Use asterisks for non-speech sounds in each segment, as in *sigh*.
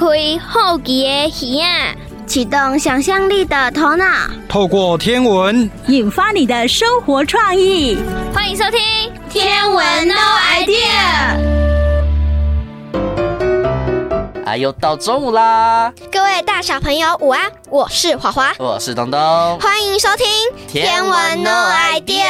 开好奇的耳啊，启动想象力的头脑，透过天文引发你的生活创意。欢迎收听《天文 No Idea》。哎，又到中午啦！各位大小朋友午安，我是华华，我是东东，欢迎收听《天文 No Idea》。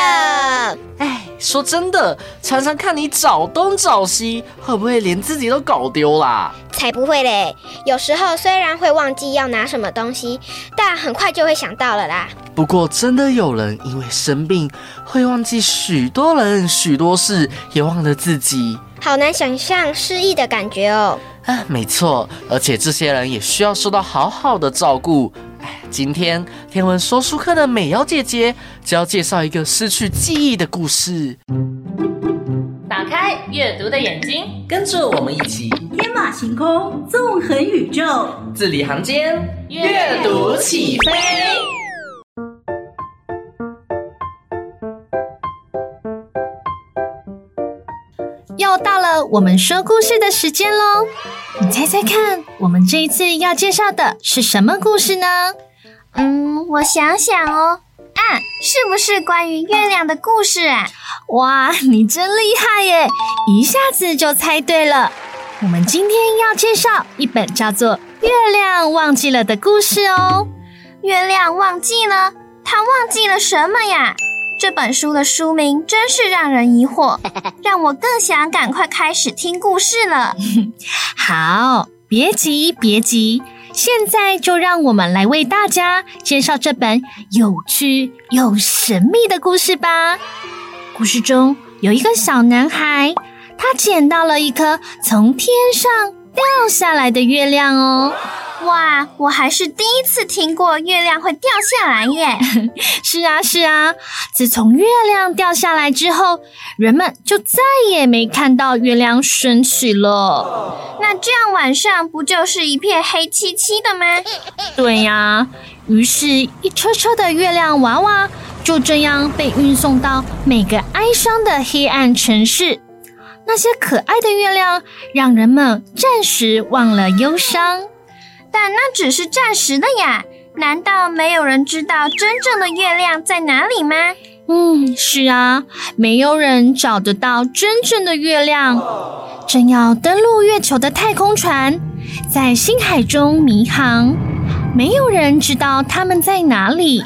哎，说真的，常常看你找东找西，会不会连自己都搞丢啦？才不会嘞！有时候虽然会忘记要拿什么东西，但很快就会想到了啦。不过，真的有人因为生病会忘记许多人、许多事，也忘了自己，好难想象失忆的感觉哦。啊，没错，而且这些人也需要受到好好的照顾。哎，今天天文说书课的美瑶姐姐就要介绍一个失去记忆的故事。打开阅读的眼睛，跟着我们一起天马行空，纵横宇宙，字里行间阅读起飞。又到了我们说故事的时间喽！你猜猜看，我们这一次要介绍的是什么故事呢？嗯，我想想哦，啊，是不是关于月亮的故事啊？哇，你真厉害耶！一下子就猜对了。我们今天要介绍一本叫做《月亮忘记了》的故事哦。月亮忘记了？它忘记了什么呀？这本书的书名真是让人疑惑，*laughs* 让我更想赶快开始听故事了。*laughs* 好，别急，别急，现在就让我们来为大家介绍这本有趣又神秘的故事吧。故事中有一个小男孩，他捡到了一颗从天上掉下来的月亮哦。哇，我还是第一次听过月亮会掉下来耶！*laughs* 是啊，是啊，自从月亮掉下来之后，人们就再也没看到月亮升起了。那这样晚上不就是一片黑漆漆的吗？对呀，于是，一车车的月亮娃娃就这样被运送到每个哀伤的黑暗城市。那些可爱的月亮，让人们暂时忘了忧伤。但那只是暂时的呀，难道没有人知道真正的月亮在哪里吗？嗯，是啊，没有人找得到真正的月亮。正要登陆月球的太空船在星海中迷航，没有人知道他们在哪里。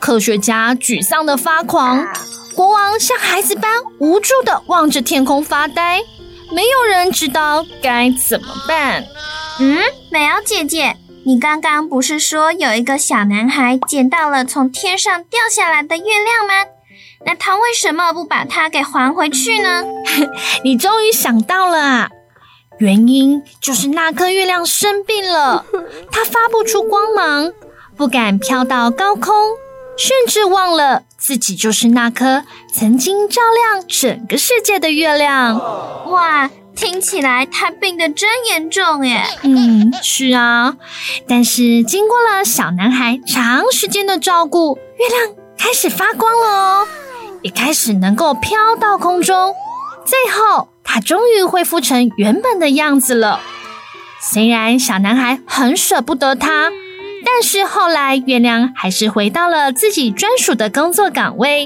科学家沮丧的发狂，国王像孩子般无助的望着天空发呆，没有人知道该怎么办。嗯，美瑶姐姐，你刚刚不是说有一个小男孩捡到了从天上掉下来的月亮吗？那他为什么不把它给还回去呢？*laughs* 你终于想到了啊！原因就是那颗月亮生病了，*laughs* 它发不出光芒，不敢飘到高空，甚至忘了自己就是那颗曾经照亮整个世界的月亮。哇！听起来他病得真严重耶。嗯，是啊。但是经过了小男孩长时间的照顾，月亮开始发光了哦，也开始能够飘到空中。最后，他终于恢复成原本的样子了。虽然小男孩很舍不得他，但是后来月亮还是回到了自己专属的工作岗位。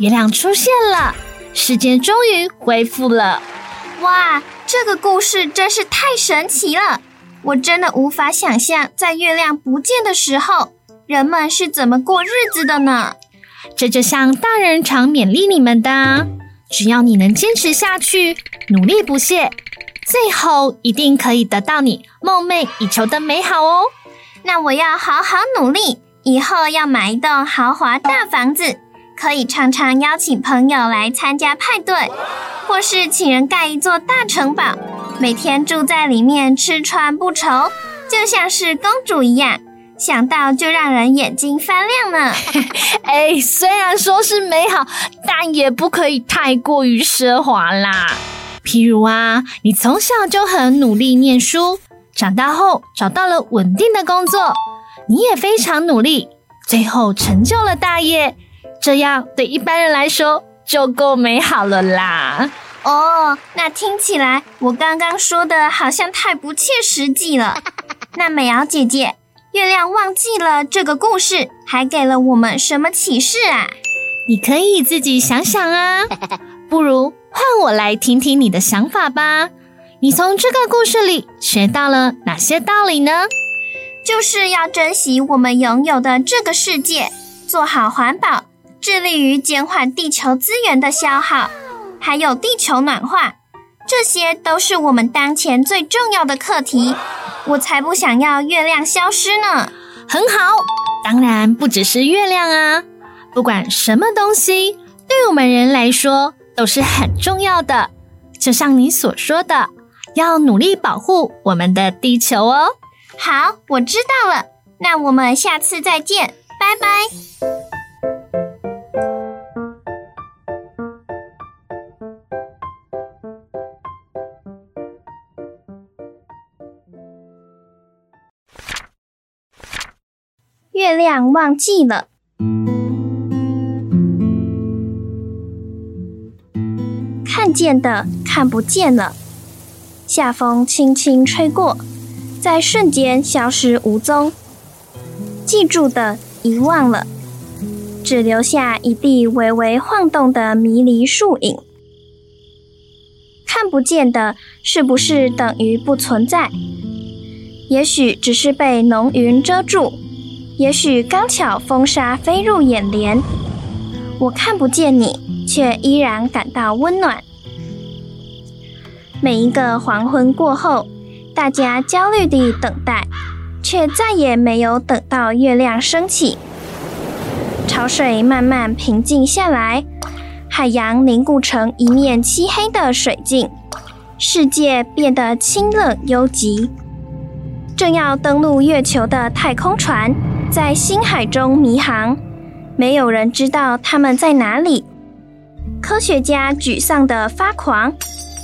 月亮出现了，时间终于恢复了。哇，这个故事真是太神奇了！我真的无法想象，在月亮不见的时候，人们是怎么过日子的呢？这就像大人常勉励你们的：只要你能坚持下去，努力不懈，最后一定可以得到你梦寐以求的美好哦！那我要好好努力，以后要买一栋豪华大房子。可以常常邀请朋友来参加派对，或是请人盖一座大城堡，每天住在里面吃穿不愁，就像是公主一样，想到就让人眼睛发亮呢。*laughs* 哎，虽然说是美好，但也不可以太过于奢华啦。譬如啊，你从小就很努力念书，长大后找到了稳定的工作，你也非常努力，最后成就了大业。这样对一般人来说就够美好了啦。哦，那听起来我刚刚说的好像太不切实际了。*laughs* 那美瑶姐姐，月亮忘记了这个故事，还给了我们什么启示啊？你可以自己想想啊。*laughs* 不如换我来听听你的想法吧。你从这个故事里学到了哪些道理呢？就是要珍惜我们拥有的这个世界，做好环保，致力于减缓地球资源的消耗，还有地球暖化，这些都是我们当前最重要的课题。我才不想要月亮消失呢。很好，当然不只是月亮啊，不管什么东西，对我们人来说都是很重要的。就像你所说的，要努力保护我们的地球哦。好，我知道了。那我们下次再见，拜拜。月亮忘记了，看见的看不见了，夏风轻轻吹过。在瞬间消失无踪，记住的遗忘了，只留下一地微微晃动的迷离树影。看不见的，是不是等于不存在？也许只是被浓云遮住，也许刚巧风沙飞入眼帘。我看不见你，却依然感到温暖。每一个黄昏过后。大家焦虑地等待，却再也没有等到月亮升起。潮水慢慢平静下来，海洋凝固成一面漆黑的水镜，世界变得清冷幽寂。正要登陆月球的太空船在星海中迷航，没有人知道他们在哪里。科学家沮丧的发狂。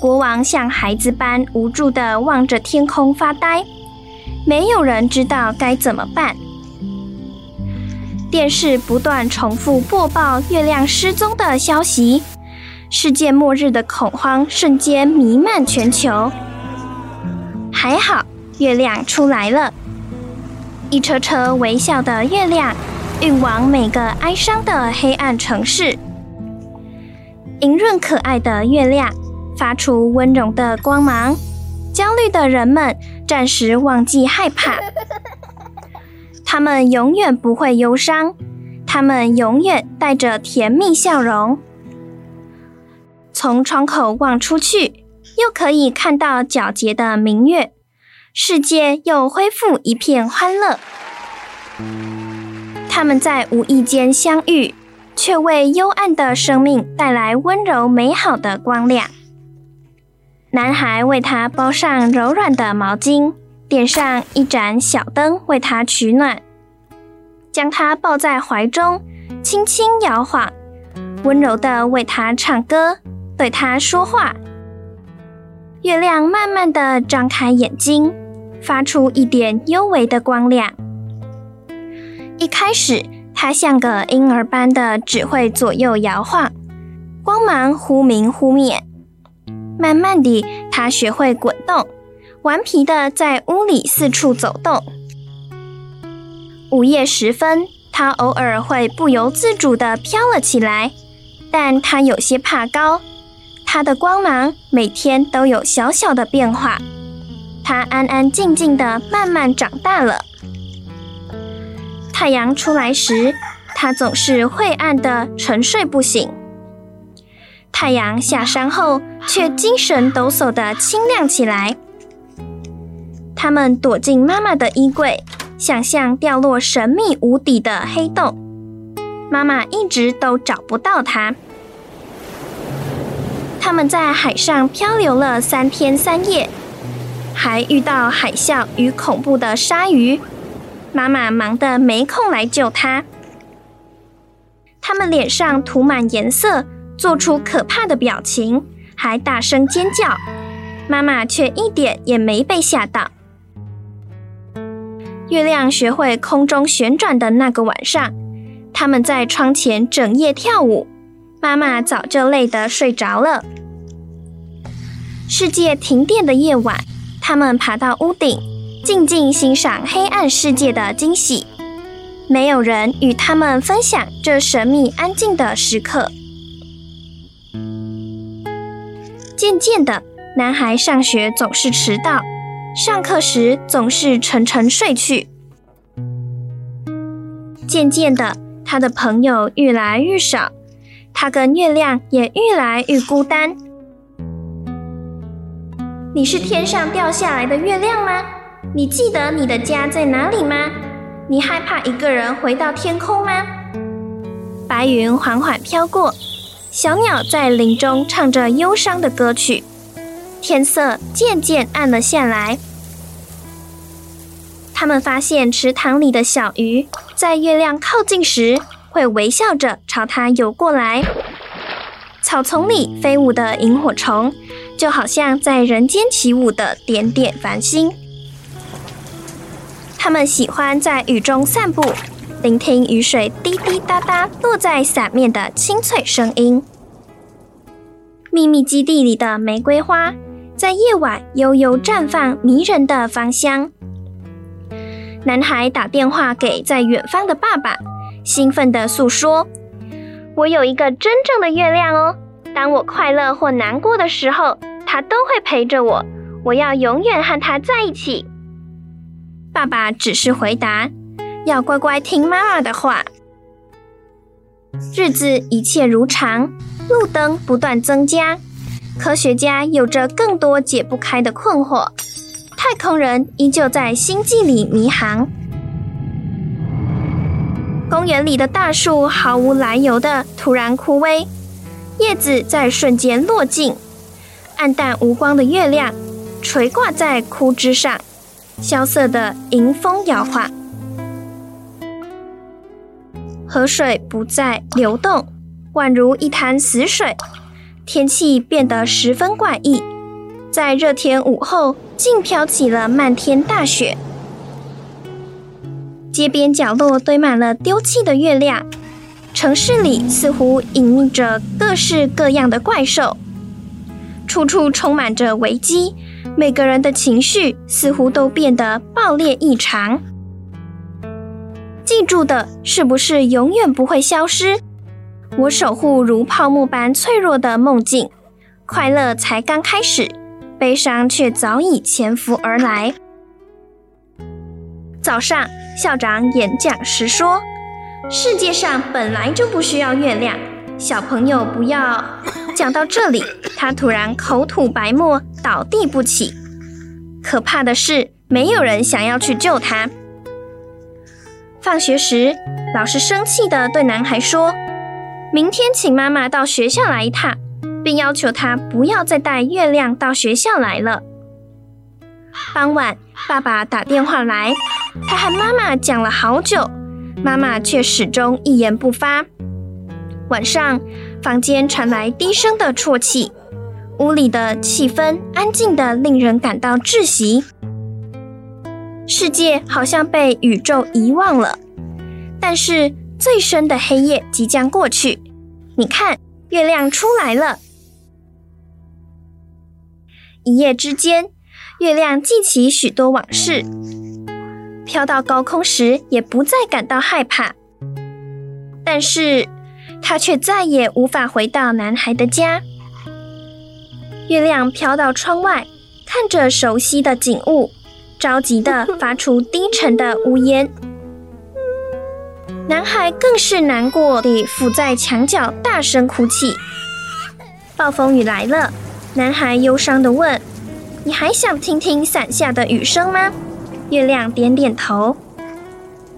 国王像孩子般无助地望着天空发呆，没有人知道该怎么办。电视不断重复播报月亮失踪的消息，世界末日的恐慌瞬间弥漫全球。还好，月亮出来了，一车车微笑的月亮运往每个哀伤的黑暗城市。莹润可爱的月亮。发出温柔的光芒，焦虑的人们暂时忘记害怕。他们永远不会忧伤，他们永远带着甜蜜笑容。从窗口望出去，又可以看到皎洁的明月，世界又恢复一片欢乐。他们在无意间相遇，却为幽暗的生命带来温柔美好的光亮。男孩为她包上柔软的毛巾，点上一盏小灯为她取暖，将她抱在怀中，轻轻摇晃，温柔地为她唱歌，对她说话。月亮慢慢地张开眼睛，发出一点幽微的光亮。一开始，它像个婴儿般的只会左右摇晃，光芒忽明忽灭。慢慢地，他学会滚动，顽皮地在屋里四处走动。午夜时分，他偶尔会不由自主地飘了起来，但他有些怕高。他的光芒每天都有小小的变化。他安安静静的慢慢长大了。太阳出来时，他总是晦暗的沉睡不醒。太阳下山后，却精神抖擞的清亮起来。他们躲进妈妈的衣柜，想象掉落神秘无底的黑洞。妈妈一直都找不到它。他们在海上漂流了三天三夜，还遇到海啸与恐怖的鲨鱼。妈妈忙得没空来救他。他们脸上涂满颜色。做出可怕的表情，还大声尖叫，妈妈却一点也没被吓到。月亮学会空中旋转的那个晚上，他们在窗前整夜跳舞，妈妈早就累得睡着了。世界停电的夜晚，他们爬到屋顶，静静欣赏黑暗世界的惊喜。没有人与他们分享这神秘安静的时刻。渐渐的，男孩上学总是迟到，上课时总是沉沉睡去。渐渐的，他的朋友愈来愈少，他跟月亮也愈来愈孤单。你是天上掉下来的月亮吗？你记得你的家在哪里吗？你害怕一个人回到天空吗？白云缓缓飘过，小鸟在林中唱着忧伤的歌曲。天色渐渐暗了下来，他们发现池塘里的小鱼在月亮靠近时会微笑着朝它游过来。草丛里飞舞的萤火虫就好像在人间起舞的点点繁星。他们喜欢在雨中散步，聆听雨水滴滴答答落在伞面的清脆声音。秘密基地里的玫瑰花。在夜晚悠悠绽放，迷人的芳香。男孩打电话给在远方的爸爸，兴奋地诉说：“我有一个真正的月亮哦！当我快乐或难过的时候，它都会陪着我。我要永远和它在一起。”爸爸只是回答：“要乖乖听妈妈的话。”日子一切如常，路灯不断增加。科学家有着更多解不开的困惑，太空人依旧在星际里迷航。公园里的大树毫无来由的突然枯萎，叶子在瞬间落尽，暗淡无光的月亮垂挂在枯枝上，萧瑟的迎风摇晃。河水不再流动，宛如一潭死水。天气变得十分怪异，在热天午后，竟飘起了漫天大雪。街边角落堆满了丢弃的月亮，城市里似乎隐匿着各式各样的怪兽，处处充满着危机。每个人的情绪似乎都变得爆裂异常。记住的是不是永远不会消失？我守护如泡沫般脆弱的梦境，快乐才刚开始，悲伤却早已潜伏而来。早上，校长演讲时说：“世界上本来就不需要月亮，小朋友不要。”讲到这里，他突然口吐白沫，倒地不起。可怕的是，没有人想要去救他。放学时，老师生气地对男孩说。明天请妈妈到学校来一趟，并要求他不要再带月亮到学校来了。傍晚，爸爸打电话来，他和妈妈讲了好久，妈妈却始终一言不发。晚上，房间传来低声的啜泣，屋里的气氛安静的令人感到窒息。世界好像被宇宙遗忘了，但是。最深的黑夜即将过去，你看，月亮出来了。一夜之间，月亮记起许多往事，飘到高空时也不再感到害怕。但是，他却再也无法回到男孩的家。月亮飘到窗外，看着熟悉的景物，着急地发出低沉的呜咽。男孩更是难过地伏在墙角，大声哭泣。暴风雨来了，男孩忧伤地问：“你还想听听伞下的雨声吗？”月亮点点头。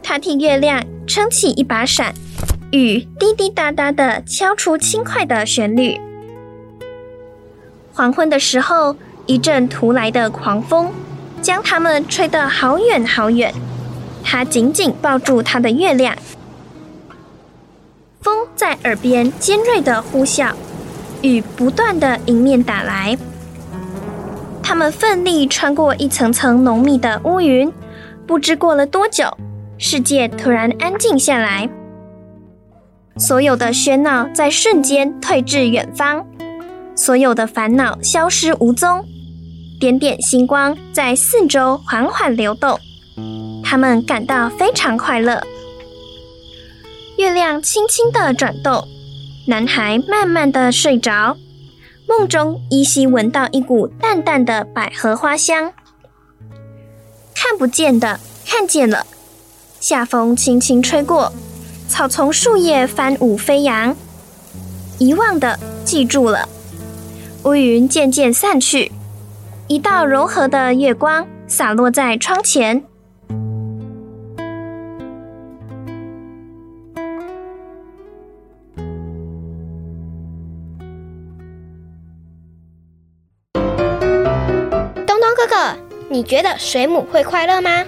他替月亮撑起一把伞，雨滴滴答答的敲出轻快的旋律。黄昏的时候，一阵突来的狂风将他们吹得好远好远。他紧紧抱住他的月亮。风在耳边尖锐的呼啸，雨不断的迎面打来。他们奋力穿过一层层浓密的乌云，不知过了多久，世界突然安静下来。所有的喧闹在瞬间退至远方，所有的烦恼消失无踪，点点星光在四周缓缓流动，他们感到非常快乐。月亮轻轻地转动，男孩慢慢地睡着，梦中依稀闻到一股淡淡的百合花香。看不见的看见了，夏风轻轻吹过，草丛树叶翻舞飞扬。遗忘的记住了，乌云渐渐散去，一道柔和的月光洒落在窗前。东东哥哥你觉得水母会快乐吗？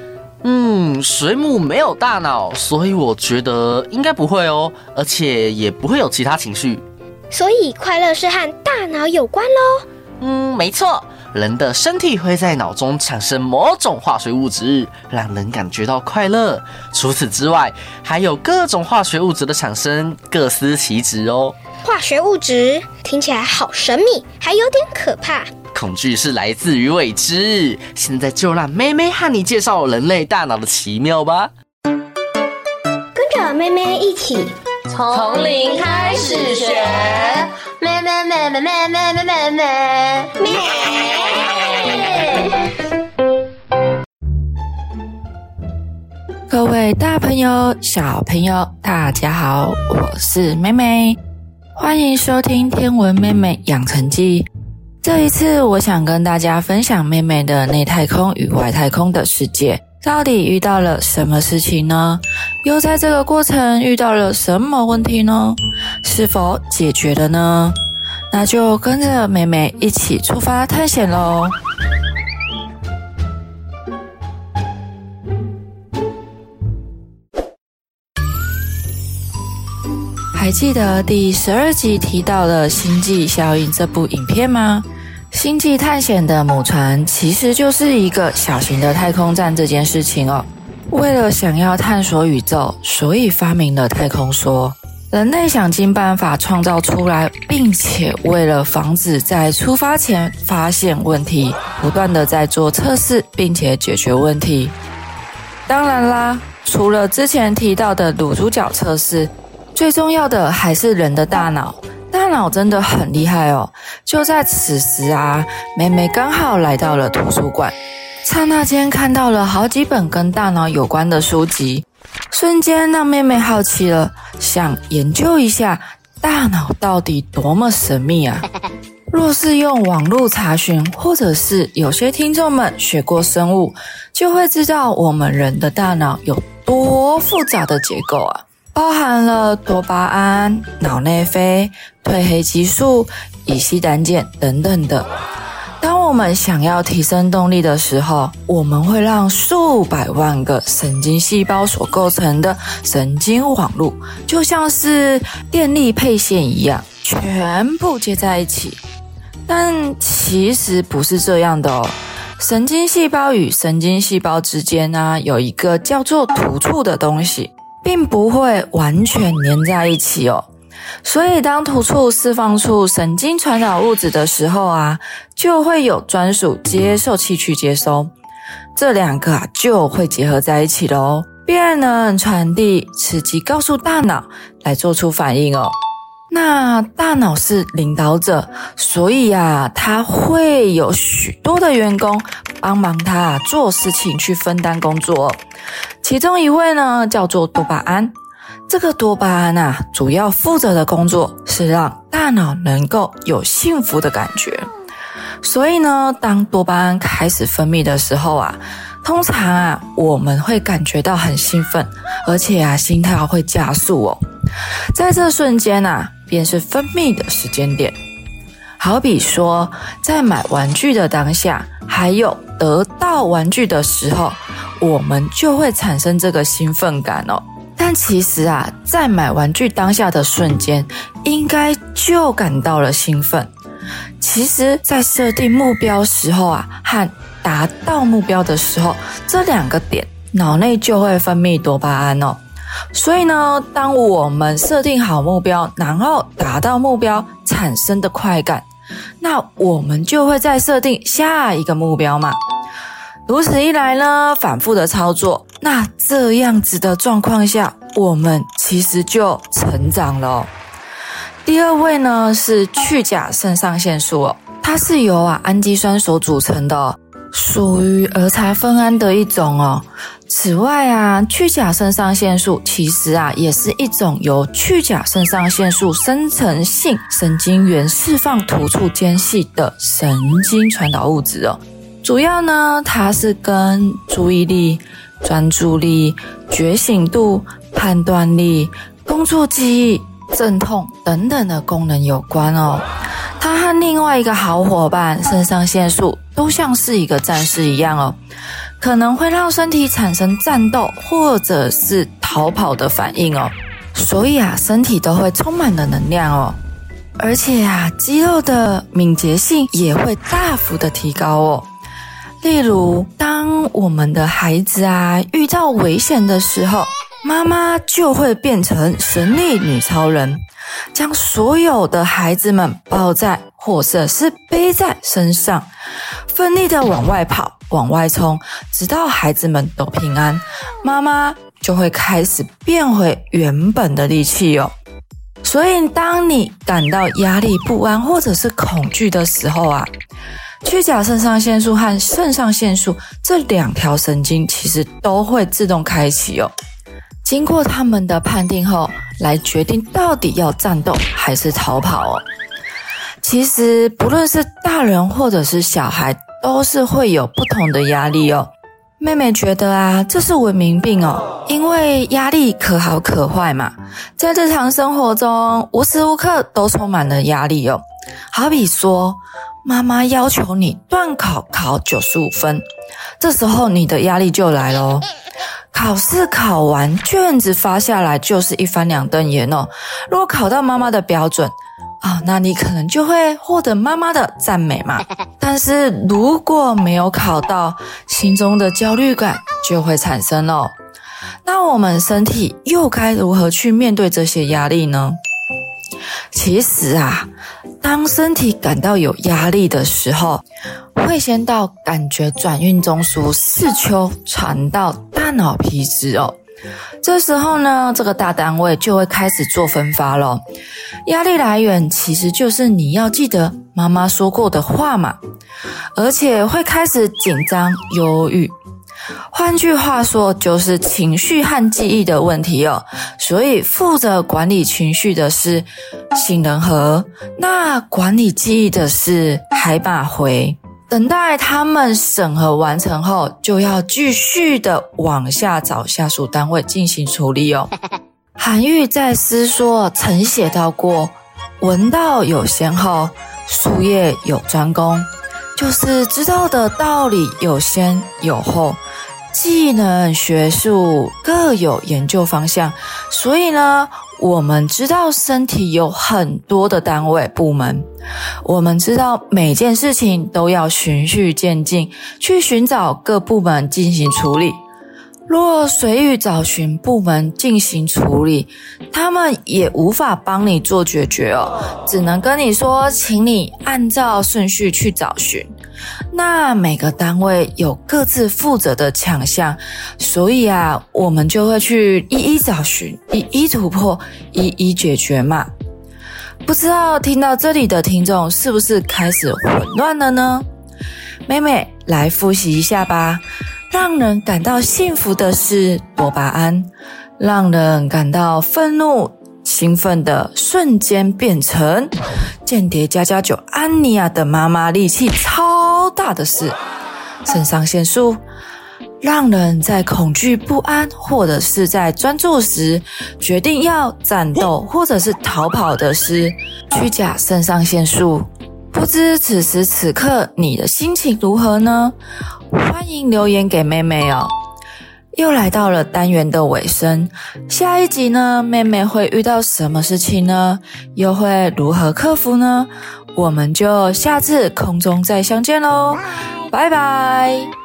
嗯，水母没有大脑，所以我觉得应该不会哦，而且也不会有其他情绪。所以快乐是和大脑有关喽？嗯，没错，人的身体会在脑中产生某种化学物质，让人感觉到快乐。除此之外，还有各种化学物质的产生，各司其职哦。化学物质听起来好神秘，还有点可怕。恐惧是来自于未知。现在就让妹妹和你介绍人类大脑的奇妙吧。跟着妹妹一起从零开始学。妹妹妹妹妹妹妹妹妹妹。各位大朋友、小朋友，大家好，我是妹妹，欢迎收听《天文妹妹养成记》。这一次，我想跟大家分享妹妹的内太空与外太空的世界，到底遇到了什么事情呢？又在这个过程遇到了什么问题呢？是否解决了呢？那就跟着妹妹一起出发探险喽！还记得第十二集提到的星际效应这部影片吗？星际探险的母船其实就是一个小型的太空站这件事情哦。为了想要探索宇宙，所以发明了太空梭。人类想尽办法创造出来，并且为了防止在出发前发现问题，不断的在做测试，并且解决问题。当然啦，除了之前提到的卤猪脚测试，最重要的还是人的大脑。大脑真的很厉害哦！就在此时啊，妹妹刚好来到了图书馆，刹那间看到了好几本跟大脑有关的书籍，瞬间让妹妹好奇了，想研究一下大脑到底多么神秘啊！*laughs* 若是用网络查询，或者是有些听众们学过生物，就会知道我们人的大脑有多复杂的结构啊！包含了多巴胺、脑内啡、褪黑激素、乙烯胆碱等等的。当我们想要提升动力的时候，我们会让数百万个神经细胞所构成的神经网络，就像是电力配线一样，全部接在一起。但其实不是这样的哦。神经细胞与神经细胞之间呢，有一个叫做突触的东西。并不会完全粘在一起哦，所以当突触释放出神经传导物质的时候啊，就会有专属接受器去接收，这两个啊就会结合在一起喽，便能传递刺激告诉大脑来做出反应哦。那大脑是领导者，所以啊，他会有许多的员工帮忙他做事情，去分担工作。其中一位呢，叫做多巴胺。这个多巴胺啊，主要负责的工作是让大脑能够有幸福的感觉。所以呢，当多巴胺开始分泌的时候啊，通常啊，我们会感觉到很兴奋，而且啊，心跳会加速哦。在这瞬间啊，便是分泌的时间点。好比说，在买玩具的当下，还有得到玩具的时候。我们就会产生这个兴奋感哦，但其实啊，在买玩具当下的瞬间，应该就感到了兴奋。其实，在设定目标时候啊，和达到目标的时候，这两个点脑内就会分泌多巴胺哦。所以呢，当我们设定好目标，然后达到目标产生的快感，那我们就会再设定下一个目标嘛。如此一来呢，反复的操作，那这样子的状况下，我们其实就成长了。第二位呢是去甲肾上腺素哦，它是由啊氨基酸所组成的，属于儿茶酚胺的一种哦。此外啊，去甲肾上腺素其实啊也是一种由去甲肾上腺素生成性神经元释放突触间隙的神经传导物质哦。主要呢，它是跟注意力、专注力、觉醒度、判断力、工作记忆、镇痛等等的功能有关哦。它和另外一个好伙伴肾上腺素都像是一个战士一样哦，可能会让身体产生战斗或者是逃跑的反应哦。所以啊，身体都会充满了能量哦，而且啊，肌肉的敏捷性也会大幅的提高哦。例如，当我们的孩子啊遇到危险的时候，妈妈就会变成神力女超人，将所有的孩子们抱在或者是背在身上，奋力的往外跑、往外冲，直到孩子们都平安，妈妈就会开始变回原本的力气哦。所以，当你感到压力、不安或者是恐惧的时候啊。去甲肾上腺素和肾上腺素这两条神经其实都会自动开启哦。经过他们的判定后，来决定到底要战斗还是逃跑哦。其实不论是大人或者是小孩，都是会有不同的压力哦。妹妹觉得啊，这是文明病哦，因为压力可好可坏嘛，在日常生活中无时无刻都充满了压力哦。好比说。妈妈要求你段考考九十五分，这时候你的压力就来喽。考试考完，卷子发下来就是一翻两瞪眼哦。如果考到妈妈的标准啊，那你可能就会获得妈妈的赞美嘛。*laughs* 但是如果没有考到，心中的焦虑感就会产生哦。那我们身体又该如何去面对这些压力呢？其实啊。当身体感到有压力的时候，会先到感觉转运中枢四丘传到大脑皮质哦。这时候呢，这个大单位就会开始做分发咯。压力来源其实就是你要记得妈妈说过的话嘛，而且会开始紧张、忧郁。换句话说，就是情绪和记忆的问题哦。所以负责管理情绪的是杏仁核，那管理记忆的是海马回。等待他们审核完成后，就要继续的往下找下属单位进行处理哦。*laughs* 韩愈在诗说曾写到过：“闻道有先后，术业有专攻。”就是知道的道理有先有后。技能、学术各有研究方向，所以呢，我们知道身体有很多的单位部门，我们知道每件事情都要循序渐进，去寻找各部门进行处理。若随意找寻部门进行处理，他们也无法帮你做决绝哦，只能跟你说，请你按照顺序去找寻。那每个单位有各自负责的强项，所以啊，我们就会去一一找寻，一一突破，一一解决嘛。不知道听到这里的听众是不是开始混乱了呢？妹妹来复习一下吧。让人感到幸福的是多巴胺，让人感到愤怒、兴奋的瞬间变成间谍加加酒安妮亚的妈妈力气超大的是肾上腺素，让人在恐惧不安或者是在专注时决定要战斗或者是逃跑的是虚假肾上腺素。不知此时此刻你的心情如何呢？欢迎留言给妹妹哦。又来到了单元的尾声，下一集呢，妹妹会遇到什么事情呢？又会如何克服呢？我们就下次空中再相见喽，拜拜。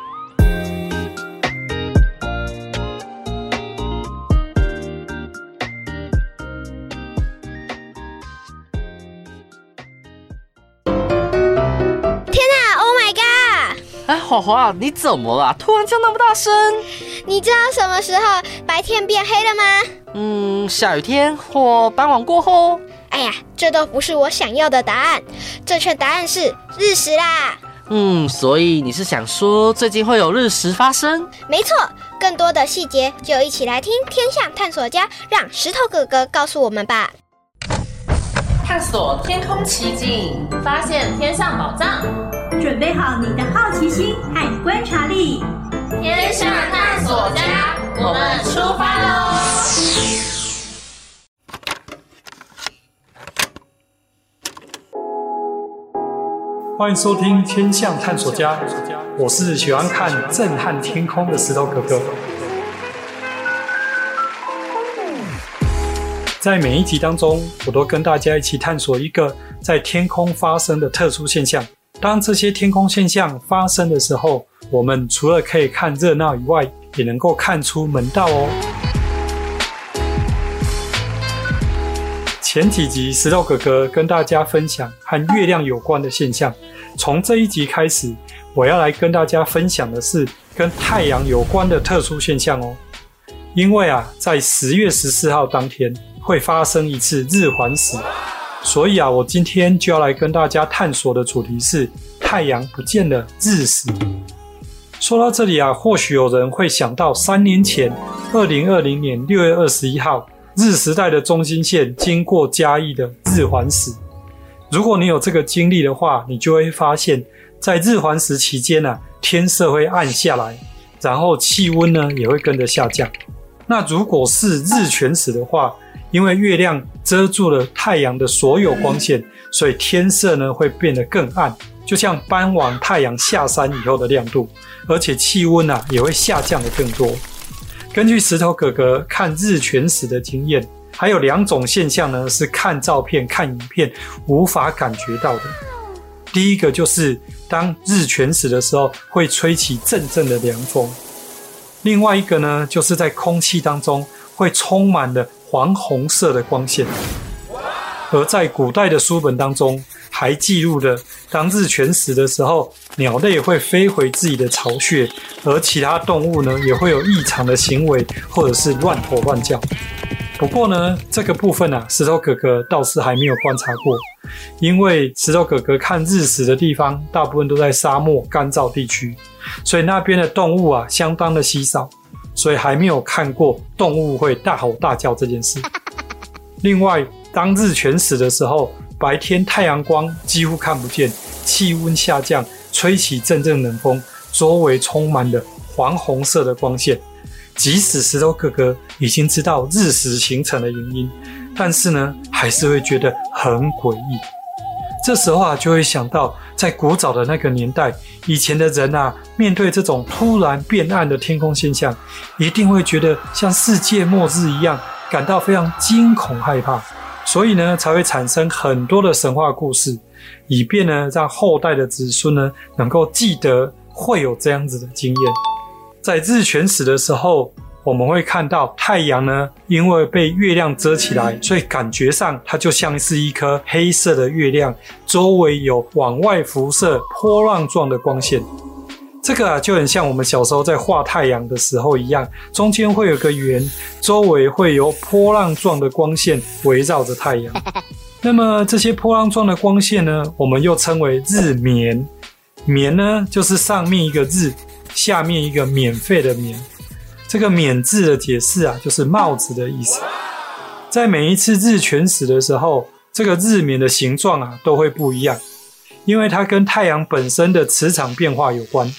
花花，你怎么了？突然叫那么大声？你知道什么时候白天变黑了吗？嗯，下雨天或傍晚过后。哎呀，这都不是我想要的答案。正确答案是日食啦。嗯，所以你是想说最近会有日食发生？没错，更多的细节就一起来听天象探索家让石头哥哥告诉我们吧。探索天空奇景，发现天上宝藏，准备好你的好奇心和观察力。天象探索家，我们出发喽！欢迎收听《天象探索家》，我是喜欢看震撼天空的石头哥哥。在每一集当中，我都跟大家一起探索一个在天空发生的特殊现象。当这些天空现象发生的时候，我们除了可以看热闹以外，也能够看出门道哦。前几集，石头哥哥跟大家分享和月亮有关的现象。从这一集开始，我要来跟大家分享的是跟太阳有关的特殊现象哦。因为啊，在十月十四号当天，会发生一次日环食，所以啊，我今天就要来跟大家探索的主题是太阳不见了日食。说到这里啊，或许有人会想到三年前，二零二零年六月二十一号，日食带的中心线经过嘉义的日环食。如果你有这个经历的话，你就会发现，在日环食期间呢、啊，天色会暗下来，然后气温呢也会跟着下降。那如果是日全食的话，因为月亮遮住了太阳的所有光线，所以天色呢会变得更暗，就像傍晚太阳下山以后的亮度，而且气温啊也会下降得更多。根据石头哥哥看日全食的经验，还有两种现象呢是看照片、看影片无法感觉到的。第一个就是当日全食的时候会吹起阵阵的凉风，另外一个呢就是在空气当中会充满了黄红色的光线，而在古代的书本当中还记录了，当日全食的时候，鸟类会飞回自己的巢穴，而其他动物呢也会有异常的行为，或者是乱吼乱叫。不过呢，这个部分啊，石头哥哥倒是还没有观察过，因为石头哥哥看日食的地方大部分都在沙漠干燥地区，所以那边的动物啊相当的稀少。所以还没有看过动物会大吼大叫这件事。*laughs* 另外，当日全食的时候，白天太阳光几乎看不见，气温下降，吹起阵阵冷风，周围充满了黄红色的光线。即使石头哥哥已经知道日食形成的原因，但是呢，还是会觉得很诡异。这时候啊，就会想到在古早的那个年代，以前的人啊，面对这种突然变暗的天空现象，一定会觉得像世界末日一样，感到非常惊恐害怕，所以呢，才会产生很多的神话故事，以便呢，让后代的子孙呢，能够记得会有这样子的经验，在日全食的时候。我们会看到太阳呢，因为被月亮遮起来，所以感觉上它就像是一颗黑色的月亮，周围有往外辐射波浪状的光线。这个啊，就很像我们小时候在画太阳的时候一样，中间会有个圆，周围会有波浪状的光线围绕着太阳。*laughs* 那么这些波浪状的光线呢，我们又称为日冕。冕呢，就是上面一个日，下面一个免费的免。这个“冕”字的解释啊，就是帽子的意思。在每一次日全食的时候，这个日冕的形状啊都会不一样，因为它跟太阳本身的磁场变化有关。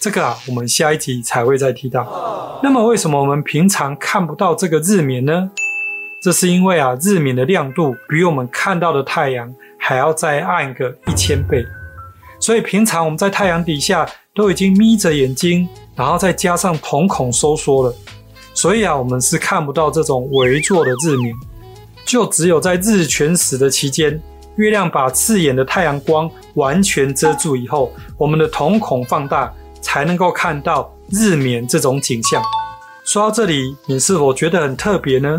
这个啊，我们下一集才会再提到。那么，为什么我们平常看不到这个日冕呢？这是因为啊，日冕的亮度比我们看到的太阳还要再暗个一千倍，所以平常我们在太阳底下都已经眯着眼睛。然后再加上瞳孔收缩了，所以啊，我们是看不到这种围坐的日冕。就只有在日全食的期间，月亮把刺眼的太阳光完全遮住以后，我们的瞳孔放大，才能够看到日冕这种景象。说到这里，你是否觉得很特别呢？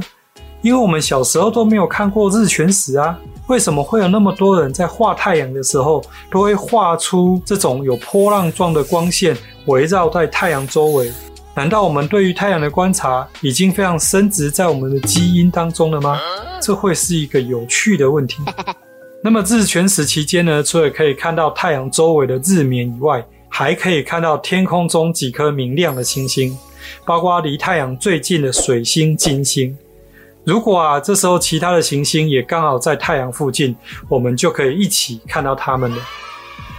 因为我们小时候都没有看过日全食啊，为什么会有那么多人在画太阳的时候，都会画出这种有波浪状的光线围绕在太阳周围？难道我们对于太阳的观察已经非常深植在我们的基因当中了吗？这会是一个有趣的问题。*laughs* 那么日全食期间呢，除了可以看到太阳周围的日冕以外，还可以看到天空中几颗明亮的星星，包括离太阳最近的水星金星。如果啊，这时候其他的行星也刚好在太阳附近，我们就可以一起看到它们了。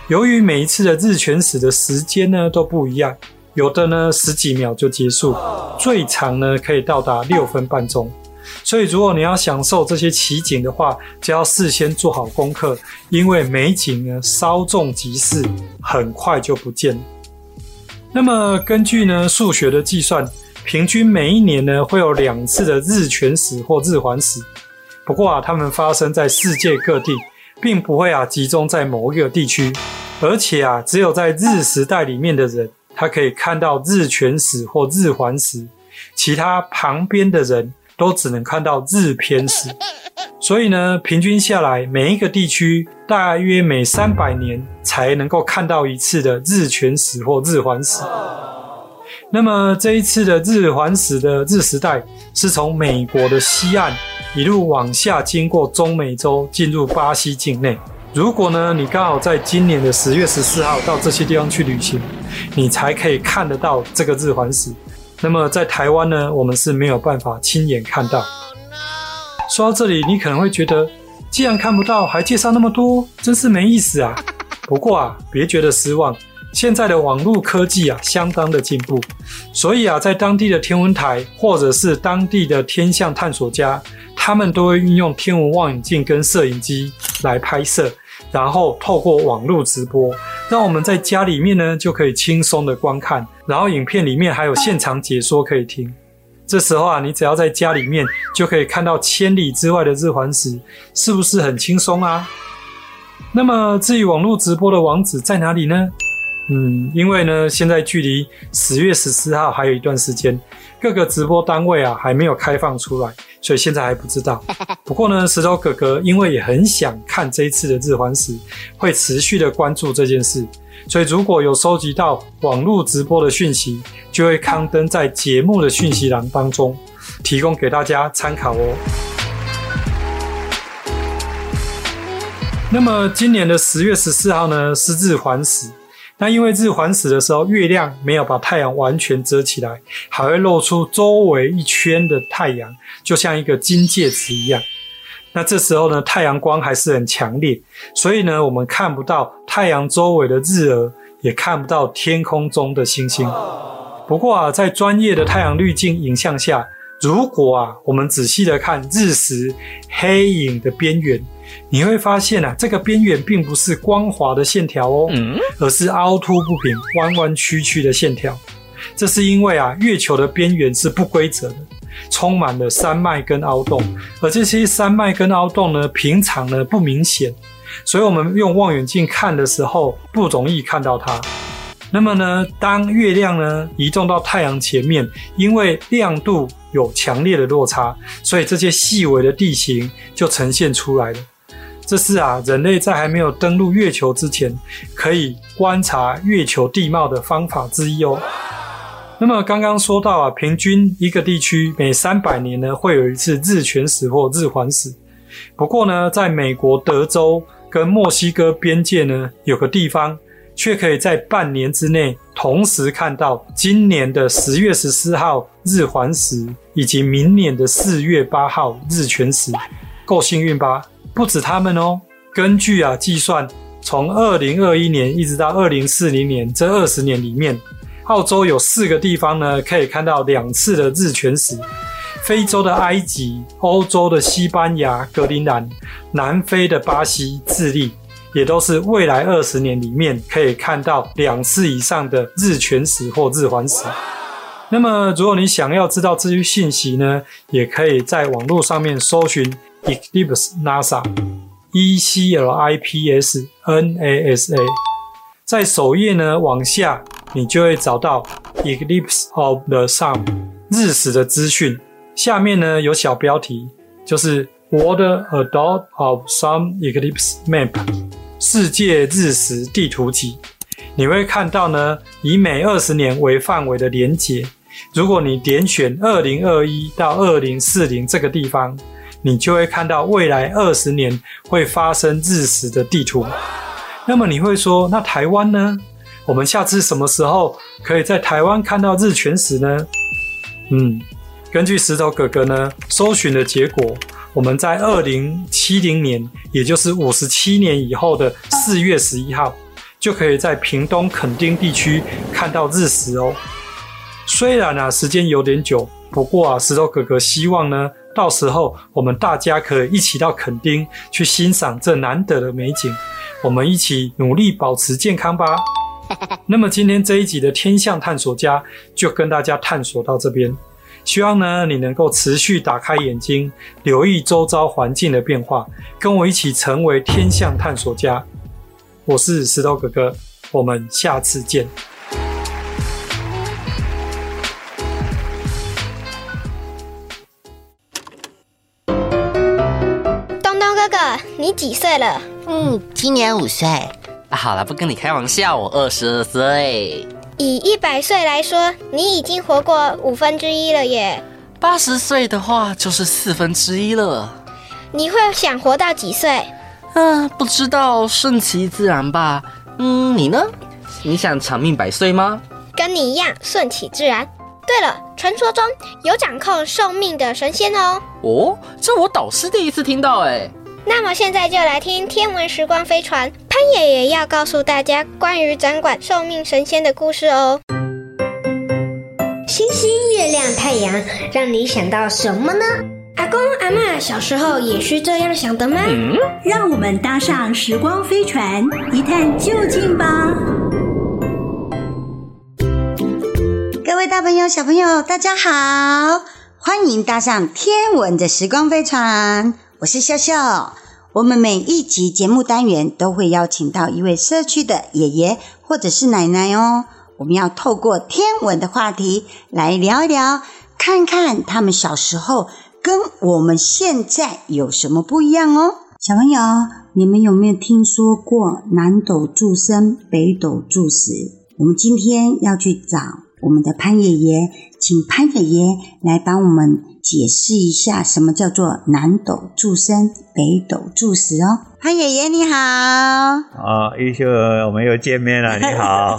由于每一次的日全食的时间呢都不一样，有的呢十几秒就结束，最长呢可以到达六分半钟。所以，如果你要享受这些奇景的话，就要事先做好功课，因为美景呢稍纵即逝，很快就不见了。那么，根据呢数学的计算，平均每一年呢会有两次的日全食或日环食。不过啊，它们发生在世界各地，并不会啊集中在某一个地区，而且啊，只有在日时代里面的人，他可以看到日全食或日环食，其他旁边的人，都只能看到日偏食，所以呢，平均下来，每一个地区大约每三百年才能够看到一次的日全食或日环食。那么这一次的日环食的日食带是从美国的西岸一路往下经过中美洲进入巴西境内。如果呢，你刚好在今年的十月十四号到这些地方去旅行，你才可以看得到这个日环食。那么在台湾呢，我们是没有办法亲眼看到。说到这里，你可能会觉得，既然看不到，还介绍那么多，真是没意思啊。不过啊，别觉得失望，现在的网络科技啊，相当的进步，所以啊，在当地的天文台或者是当地的天象探索家，他们都会运用天文望远镜跟摄影机来拍摄。然后透过网络直播，让我们在家里面呢就可以轻松的观看，然后影片里面还有现场解说可以听。这时候啊，你只要在家里面就可以看到千里之外的日环食，是不是很轻松啊？那么至于网络直播的网址在哪里呢？嗯，因为呢现在距离十月十四号还有一段时间，各个直播单位啊还没有开放出来。所以现在还不知道。*laughs* 不过呢，石头哥哥因为也很想看这一次的日环食，会持续的关注这件事。所以如果有收集到网络直播的讯息，就会刊登在节目的讯息栏当中，提供给大家参考哦。那么今年的十月十四号呢，是日环食。那因为日环食的时候，月亮没有把太阳完全遮起来，还会露出周围一圈的太阳，就像一个金戒指一样。那这时候呢，太阳光还是很强烈，所以呢，我们看不到太阳周围的日额，也看不到天空中的星星。不过啊，在专业的太阳滤镜影像下，如果啊，我们仔细的看日食黑影的边缘。你会发现啊，这个边缘并不是光滑的线条哦，而是凹凸不平、弯弯曲曲的线条。这是因为啊，月球的边缘是不规则的，充满了山脉跟凹洞，而这些山脉跟凹洞呢，平常呢不明显，所以我们用望远镜看的时候不容易看到它。那么呢，当月亮呢移动到太阳前面，因为亮度有强烈的落差，所以这些细微的地形就呈现出来了。这是啊，人类在还没有登陆月球之前，可以观察月球地貌的方法之一哦。那么刚刚说到啊，平均一个地区每三百年呢，会有一次日全食或日环食。不过呢，在美国德州跟墨西哥边界呢，有个地方却可以在半年之内同时看到今年的十月十四号日环食，以及明年的四月八号日全食，够幸运吧？不止他们哦，根据啊计算，从二零二一年一直到二零四零年这二十年里面，澳洲有四个地方呢可以看到两次的日全食：非洲的埃及、欧洲的西班牙、格陵兰、南非的巴西、智利，也都是未来二十年里面可以看到两次以上的日全食或日环食。那么，如果你想要知道这些信息呢，也可以在网络上面搜寻。Eclipse NASA E C L I P S N A S A，在首页呢往下，你就会找到 Eclipse of the Sun 日食的资讯。下面呢有小标题，就是 World a d o l t of Sun Eclipse Map 世界日食地图集，你会看到呢，以每二十年为范围的连结。如果你点选二零二一到二零四零这个地方，你就会看到未来二十年会发生日食的地图。那么你会说，那台湾呢？我们下次什么时候可以在台湾看到日全食呢？嗯，根据石头哥哥呢搜寻的结果，我们在二零七零年，也就是五十七年以后的四月十一号，就可以在屏东垦丁地区看到日食哦。虽然啊时间有点久，不过啊石头哥哥希望呢，到时候我们大家可以一起到垦丁去欣赏这难得的美景，我们一起努力保持健康吧。*laughs* 那么今天这一集的天象探索家就跟大家探索到这边，希望呢你能够持续打开眼睛，留意周遭环境的变化，跟我一起成为天象探索家。我是石头哥哥，我们下次见。你几岁了？嗯，今年五岁。啊，好了，不跟你开玩笑，我二十二岁。以一百岁来说，你已经活过五分之一了耶。八十岁的话，就是四分之一了。你会想活到几岁？嗯、啊，不知道，顺其自然吧。嗯，你呢？你想长命百岁吗？跟你一样，顺其自然。对了，传说中有掌控寿命的神仙哦。哦，这我导师第一次听到哎。那么现在就来听天文时光飞船，潘爷爷要告诉大家关于掌管寿命神仙的故事哦。星星、月亮、太阳，让你想到什么呢？阿公阿嬷小时候也是这样想的吗？嗯，让我们搭上时光飞船，一探究竟吧。各位大朋友、小朋友，大家好，欢迎搭上天文的时光飞船。我是笑笑，我们每一集节目单元都会邀请到一位社区的爷爷或者是奶奶哦。我们要透过天文的话题来聊一聊，看看他们小时候跟我们现在有什么不一样哦。小朋友，你们有没有听说过南斗助生，北斗助死？我们今天要去找我们的潘爷爷，请潘爷爷来帮我们。解释一下什么叫做南斗注生，北斗注死哦。潘爷爷你好，啊，玉秀，我们又见面了，*laughs* 你好。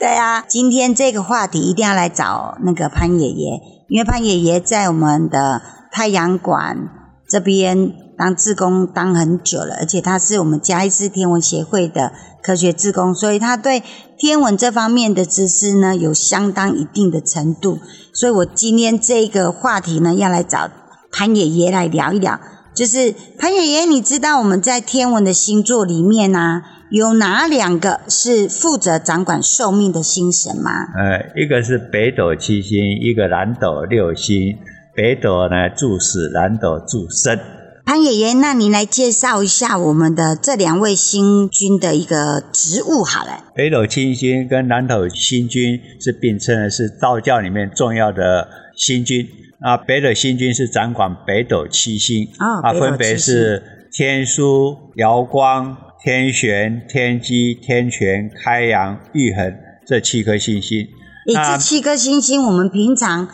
对啊，今天这个话题一定要来找那个潘爷爷，因为潘爷爷在我们的太阳馆这边当志工当很久了，而且他是我们嘉义市天文协会的科学志工，所以他对天文这方面的知识呢有相当一定的程度。所以我今天这个话题呢，要来找潘爷爷来聊一聊。就是潘爷爷，你知道我们在天文的星座里面呢、啊，有哪两个是负责掌管寿命的星神吗？呃，一个是北斗七星，一个南斗六星。北斗呢助死，南斗助生。潘爷爷，那你来介绍一下我们的这两位星君的一个职务好了。北斗七星跟南斗星君是并称的，是道教里面重要的星君。啊，北斗星君是掌管北斗七星，哦、啊，分别是天枢、瑶光、天璇、天机、天权、开阳、玉衡这七颗星星。诶，这七颗星星，我们平常。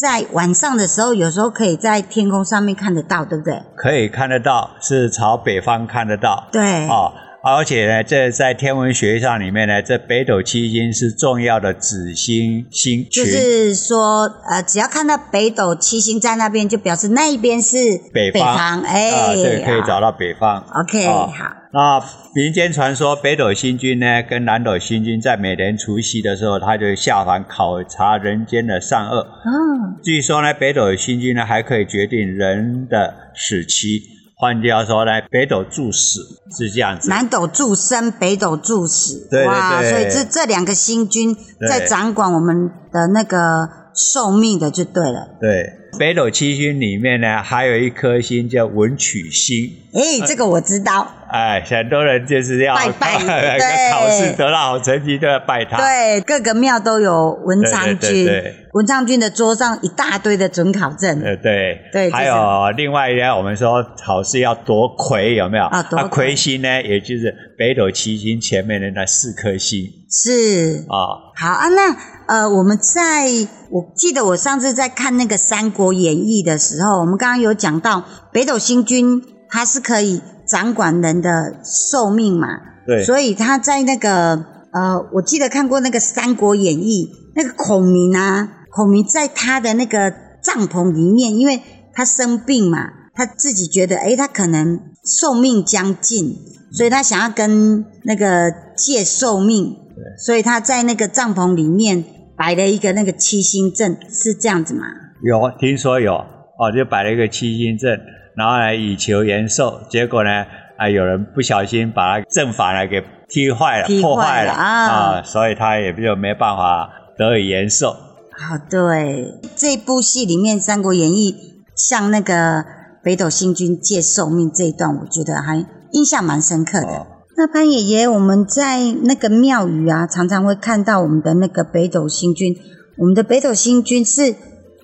在晚上的时候，有时候可以在天空上面看得到，对不对？可以看得到，是朝北方看得到。对，哦，而且呢，这在天文学上里面呢，这北斗七星是重要的子星星群。就是说，呃，只要看到北斗七星在那边，就表示那一边是北方。北方，哎，啊，对，可以找到北方。OK，哦，好。那民间传说，北斗星君呢，跟南斗星君在每年除夕的时候，他就下凡考察人间的善恶。嗯，据说呢，北斗星君呢，还可以决定人的死期。换句话说呢，北斗助死是这样子。南斗助生，北斗助死。对对对。哇，所以这这两个星君在掌管我们的那个寿命的就对了。对，北斗七星里面呢，还有一颗星叫文曲星。哎，这个我知道。哎，很多人就是要拜拜，对，*laughs* 考试得到好成绩都要拜他。对，各个庙都有文昌君。文昌君的桌上一大堆的准考证。对对对。还有另外一个，我们说考试要夺魁，有没有？啊，夺魁星呢，也就是北斗七星前面的那四颗星。是啊。好啊，那呃，我们在我记得我上次在看那个《三国演义》的时候，我们刚刚有讲到北斗星君，他是可以。掌管人的寿命嘛，对，所以他在那个呃，我记得看过那个《三国演义》，那个孔明啊，孔明在他的那个帐篷里面，因为他生病嘛，他自己觉得诶，他可能寿命将近，所以他想要跟那个借寿命，对，所以他在那个帐篷里面摆了一个那个七星阵，是这样子吗？有，听说有哦，就摆了一个七星阵。然后呢，以求延寿，结果呢，啊，有人不小心把他阵法呢给踢坏了、踢坏了破坏了啊，啊，所以他也就没办法得以延寿。好，对，这部戏里面《三国演义》向那个北斗星君借寿命这一段，我觉得还印象蛮深刻的。哦、那潘爷爷，我们在那个庙宇啊，常常会看到我们的那个北斗星君，我们的北斗星君是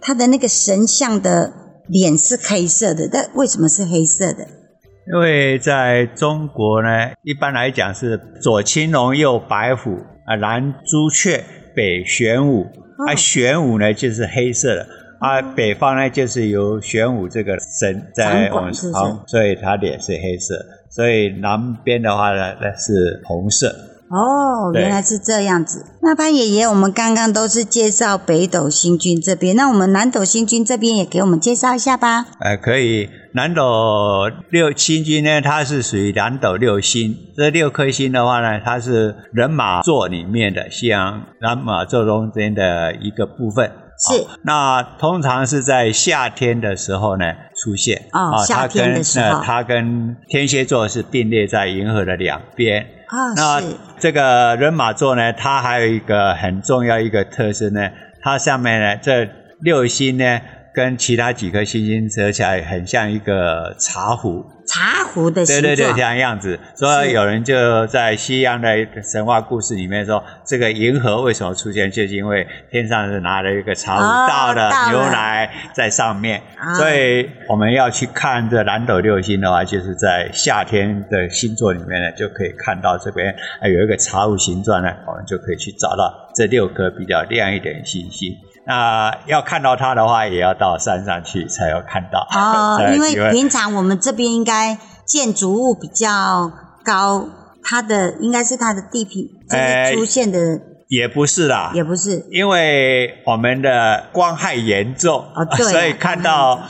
他的那个神像的。脸是黑色的，但为什么是黑色的？因为在中国呢，一般来讲是左青龙，右白虎，啊，南朱雀，北玄武，哦、啊，玄武呢就是黑色的，嗯、啊，北方呢就是由玄武这个神在我们旁，所以他脸是黑色，所以南边的话呢，那是红色。哦，原来是这样子。那潘爷爷，我们刚刚都是介绍北斗星君这边，那我们南斗星君这边也给我们介绍一下吧。呃，可以。南斗六星君呢，它是属于南斗六星。这六颗星的话呢，它是人马座里面的西洋人马座中间的一个部分。是。哦，那通常是在夏天的时候呢出现。哦，夏天的时候。它跟，呃，它跟天蝎座是并列在银河的两边。啊，那这个人马座呢，它还有一个很重要一个特色呢，它上面呢这六星呢，跟其他几颗星星折起来，很像一个茶壶。茶壶的形状，对对对，这样样子。所以有人就在西洋的神话故事里面说，这个银河为什么出现，就是因为天上是拿了一个茶壶倒的牛奶在上面。哦、所以我们要去看这南斗六星的话，就是在夏天的星座里面呢，就可以看到这边有一个茶壶形状呢，我们就可以去找到这六颗比较亮一点的星星。那要看到它的话，也要到山上去才有看到。哦，*laughs* 因为平常我们这边应该建筑物比较高，它的应该是它的地皮就是出现的。呃，也不是啦，也不是，因为我们的光害严重，哦，对啊，*laughs* 所以看到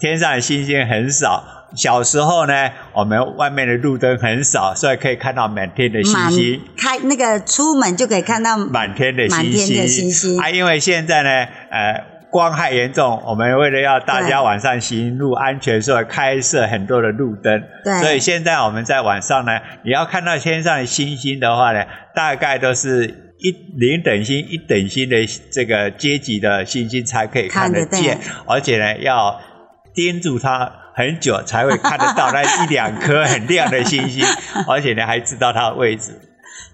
天上的星星很少。小时候呢，我们外面的路灯很少，所以可以看到满天的星星。开那个出门就可以看到满天的星星。满天的星星。啊，因为现在呢，呃，光害严重，我们为了要大家晚上行路安全，所以开设很多的路灯。对。所以现在我们在晚上呢，你要看到天上的星星的话呢，大概都是一零等星、一等星的这个阶级的星星才可以看得见，而且呢，要盯住它。很久才会看得到那一两颗很亮的星星，*laughs* 而且呢还知道它的位置。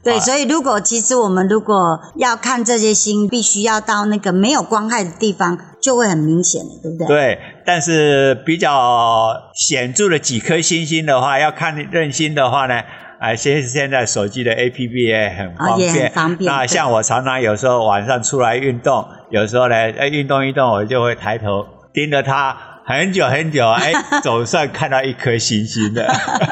对，所以如果其实我们如果要看这些星，必须要到那个没有光害的地方，就会很明显，对不对？对，但是比较显著的几颗星星的话，要看认星的话呢，啊，现现在手机的 APP 也很方便，哦、也很方便。那像我常常有时候晚上出来运动，有时候呢，哎，运动运动，我就会抬头盯着它。很久很久，*laughs* 哎，总算看到一颗星星了。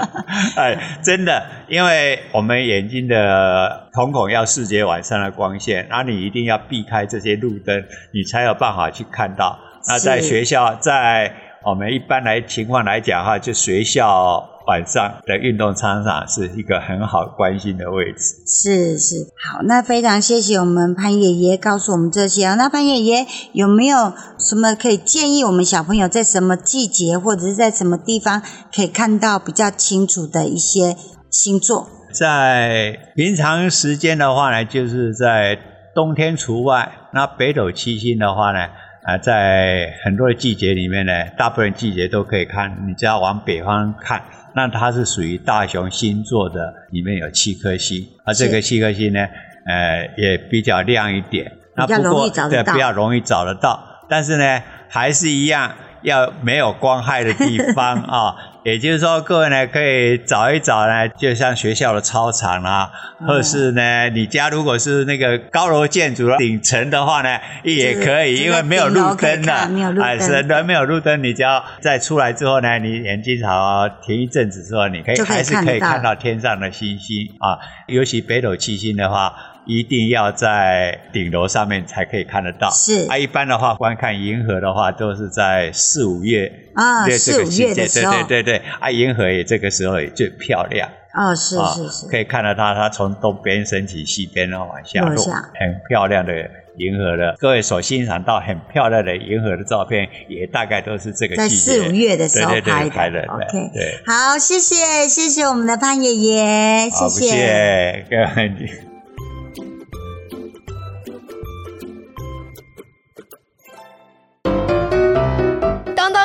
*laughs* 哎，真的，因为我们眼睛的瞳孔要视觉晚上的光线，然后你一定要避开这些路灯，你才有办法去看到。那在学校，在我们一般来情况来讲哈，就学校。晚上的运动场上是一个很好关心的位置。是是，好，那非常谢谢我们潘爷爷告诉我们这些啊。那潘爷爷有没有什么可以建议我们小朋友在什么季节或者是在什么地方可以看到比较清楚的一些星座？在平常时间的话呢，就是在冬天除外。那北斗七星的话呢，啊、呃，在很多的季节里面呢，大部分季节都可以看。你只要往北方看，那它是属于大熊星座的，里面有七颗星。而这个七颗星呢，呃，也比较亮一点。那不过对，比较容易找得到。但是呢，还是一样。要没有光害的地方 *laughs* 啊、哦，也就是说，各位呢可以找一找呢，就像学校的操场啊，嗯、或者是呢，你家如果是那个高楼建筑的顶层的话呢，也可以，因为没有路灯的，哎，是，没有路灯，你只要在出来之后呢，你眼睛好好停一阵子之后，你可以还是可以看到天上的星星啊，尤其北斗七星的话。一定要在顶楼上面才可以看得到。是啊，一般的话，观看银河的话，都是在四五月啊，四五月的时候。对对对对，啊，银河也这个时候也最漂亮。哦，是是是，可以看到它，它从东边升起，西边然后往下落，很漂亮的银河的。各位所欣赏到很漂亮的银河的照片，也大概都是这个季节，在四五月的时候拍的。对对对拍的 OK，对，好，谢谢谢谢我们的潘爷爷，谢谢，谢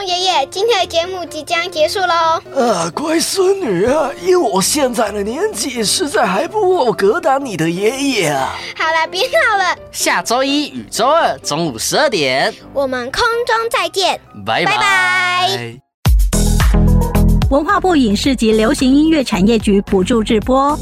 谢各位。今天的节目即将结束喽！啊，乖孙女啊，以我现在的年纪，实在还不够格当你的爷爷啊！好了，别闹了。下周一与周二中午十二点，我们空中再见，拜拜拜。文化部影视及流行音乐产业局补助直播。